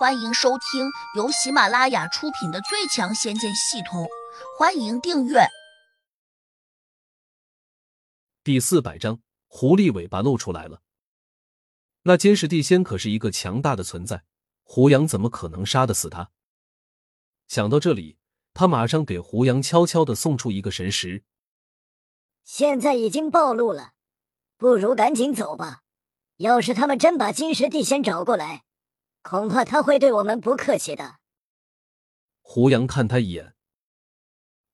欢迎收听由喜马拉雅出品的《最强仙剑系统》，欢迎订阅。第四百章，狐狸尾巴露出来了。那监视地仙可是一个强大的存在，胡杨怎么可能杀得死他？想到这里，他马上给胡杨悄悄的送出一个神识。现在已经暴露了，不如赶紧走吧。要是他们真把金石地仙找过来，恐怕他会对我们不客气的。胡杨看他一眼，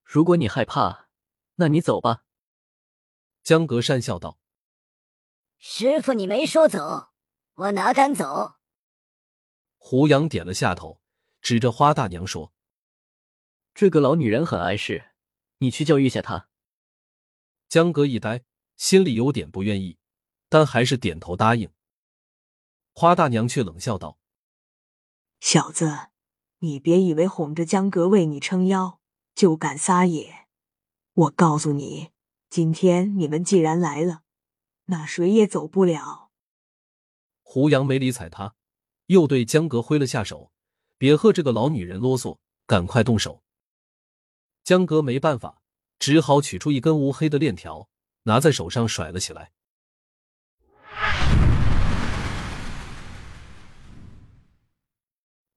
如果你害怕，那你走吧。江格讪笑道：“师傅，你没说走，我哪敢走？”胡杨点了下头，指着花大娘说：“这个老女人很碍事，你去教育下她。”江格一呆，心里有点不愿意，但还是点头答应。花大娘却冷笑道：“小子，你别以为哄着江格为你撑腰就敢撒野！我告诉你，今天你们既然来了，那谁也走不了。”胡杨没理睬他，又对江格挥了下手：“别和这个老女人啰嗦，赶快动手。”江格没办法，只好取出一根乌黑的链条，拿在手上甩了起来。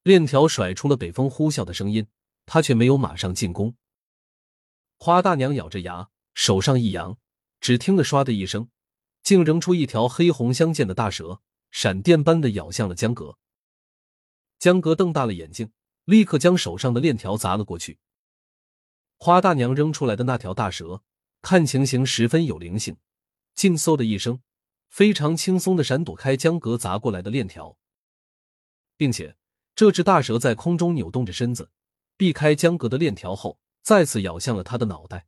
链条甩出了北风呼啸的声音，他却没有马上进攻。花大娘咬着牙，手上一扬，只听得“唰”的一声，竟扔出一条黑红相间的大蛇，闪电般的咬向了江格。江格瞪大了眼睛，立刻将手上的链条砸了过去。花大娘扔出来的那条大蛇，看情形十分有灵性，竟嗖的一声，非常轻松的闪躲开江格砸过来的链条，并且。这只大蛇在空中扭动着身子，避开江格的链条后，再次咬向了他的脑袋。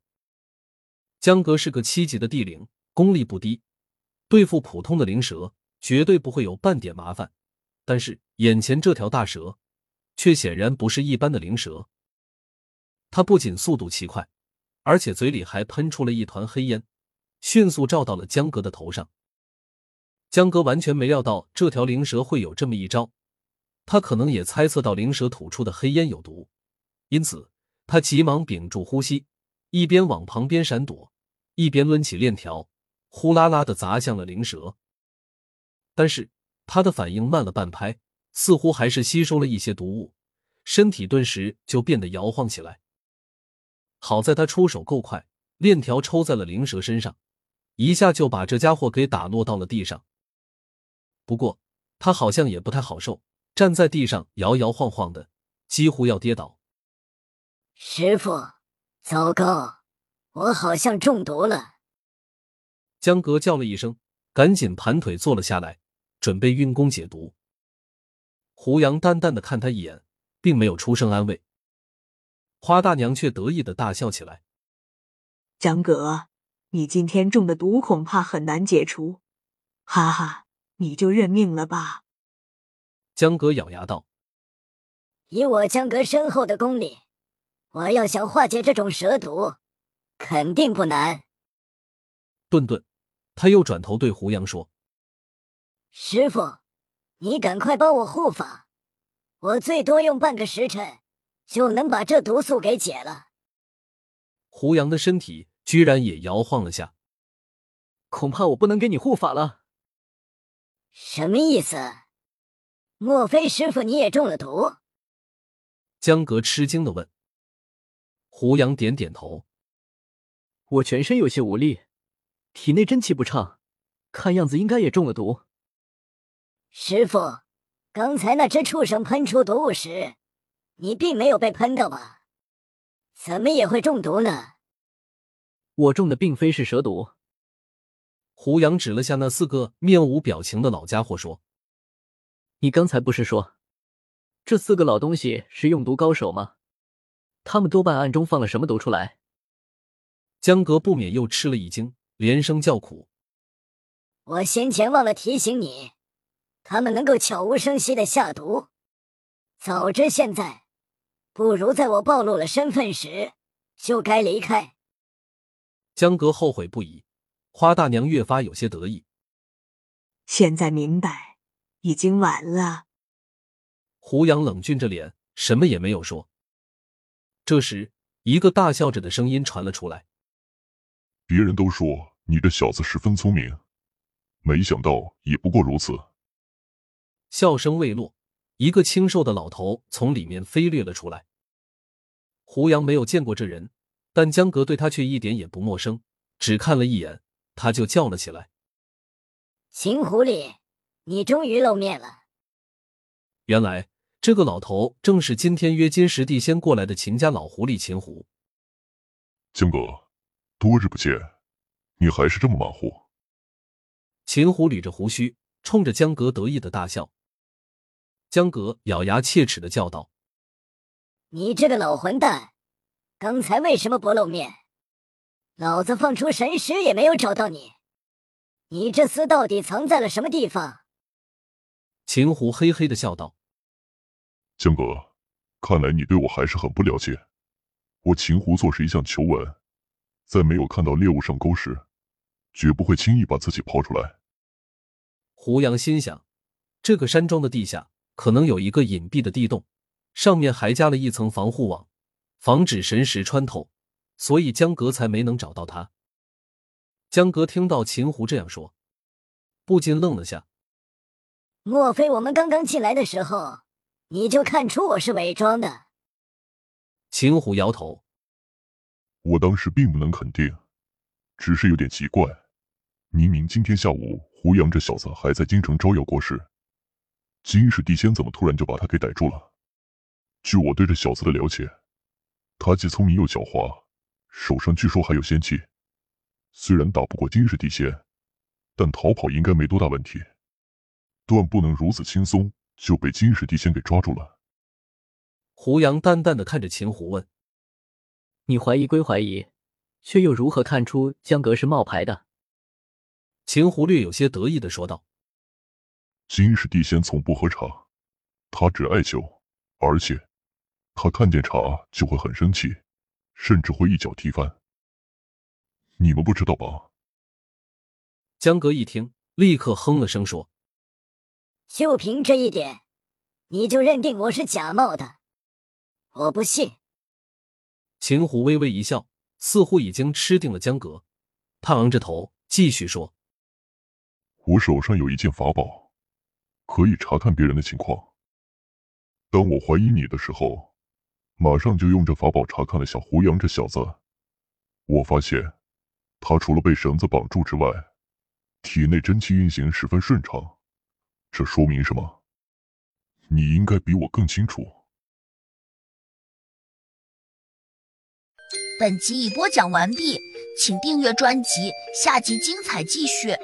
江格是个七级的地灵，功力不低，对付普通的灵蛇绝对不会有半点麻烦。但是眼前这条大蛇，却显然不是一般的灵蛇。它不仅速度奇快，而且嘴里还喷出了一团黑烟，迅速照到了江格的头上。江格完全没料到这条灵蛇会有这么一招。他可能也猜测到灵蛇吐出的黑烟有毒，因此他急忙屏住呼吸，一边往旁边闪躲，一边抡起链条，呼啦啦的砸向了灵蛇。但是他的反应慢了半拍，似乎还是吸收了一些毒物，身体顿时就变得摇晃起来。好在他出手够快，链条抽在了灵蛇身上，一下就把这家伙给打落到了地上。不过他好像也不太好受。站在地上摇摇晃晃的，几乎要跌倒。师傅，糟糕，我好像中毒了！江格叫了一声，赶紧盘腿坐了下来，准备运功解毒。胡杨淡淡的看他一眼，并没有出声安慰。花大娘却得意的大笑起来：“江格，你今天中的毒恐怕很难解除，哈哈，你就认命了吧。”江格咬牙道：“以我江格深厚的功力，我要想化解这种蛇毒，肯定不难。”顿顿，他又转头对胡杨说：“师傅，你赶快帮我护法，我最多用半个时辰就能把这毒素给解了。”胡杨的身体居然也摇晃了下，恐怕我不能给你护法了。什么意思？莫非师傅你也中了毒？江格吃惊的问。胡杨点点头。我全身有些无力，体内真气不畅，看样子应该也中了毒。师傅，刚才那只畜生喷出毒物时，你并没有被喷到吧？怎么也会中毒呢？我中的并非是蛇毒。胡杨指了下那四个面无表情的老家伙说。你刚才不是说，这四个老东西是用毒高手吗？他们多半暗中放了什么毒出来？江格不免又吃了一惊，连声叫苦。我先前忘了提醒你，他们能够悄无声息的下毒。早知现在，不如在我暴露了身份时就该离开。江格后悔不已，花大娘越发有些得意。现在明白。已经晚了。胡杨冷峻着脸，什么也没有说。这时，一个大笑着的声音传了出来：“别人都说你这小子十分聪明，没想到也不过如此。”笑声未落，一个清瘦的老头从里面飞掠了出来。胡杨没有见过这人，但江格对他却一点也不陌生，只看了一眼，他就叫了起来：“秦狐狸，你终于露面了！”原来这个老头正是今天约金石地仙过来的秦家老狐狸秦虎。江哥，多日不见，你还是这么马虎。秦虎捋着胡须，冲着江格得意的大笑。江格咬牙切齿的叫道：“你这个老混蛋，刚才为什么不露面？老子放出神识也没有找到你，你这厮到底藏在了什么地方？”秦胡嘿嘿的笑道：“江哥，看来你对我还是很不了解。我秦胡做事一向求稳，在没有看到猎物上钩时，绝不会轻易把自己抛出来。”胡杨心想，这个山庄的地下可能有一个隐蔽的地洞，上面还加了一层防护网，防止神石穿透，所以江格才没能找到他。江格听到秦胡这样说，不禁愣了下。莫非我们刚刚进来的时候，你就看出我是伪装的？秦虎摇头，我当时并不能肯定，只是有点奇怪。明明今天下午胡杨这小子还在京城招摇过市，金氏地仙怎么突然就把他给逮住了？据我对这小子的了解，他既聪明又狡猾，手上据说还有仙器。虽然打不过金氏地仙，但逃跑应该没多大问题。断不能如此轻松就被金石地仙给抓住了。胡杨淡淡的看着秦狐问：“你怀疑归怀疑，却又如何看出江阁是冒牌的？”秦狐略有些得意的说道：“金石地仙从不喝茶，他只爱酒，而且他看见茶就会很生气，甚至会一脚踢翻。你们不知道吧？”江格一听，立刻哼了声说。就凭这一点，你就认定我是假冒的？我不信。秦虎微微一笑，似乎已经吃定了江格。他昂着头继续说：“我手上有一件法宝，可以查看别人的情况。当我怀疑你的时候，马上就用这法宝查看了小胡杨这小子。我发现，他除了被绳子绑住之外，体内真气运行十分顺畅。”这说明什么？你应该比我更清楚。本集已播讲完毕，请订阅专辑，下集精彩继续。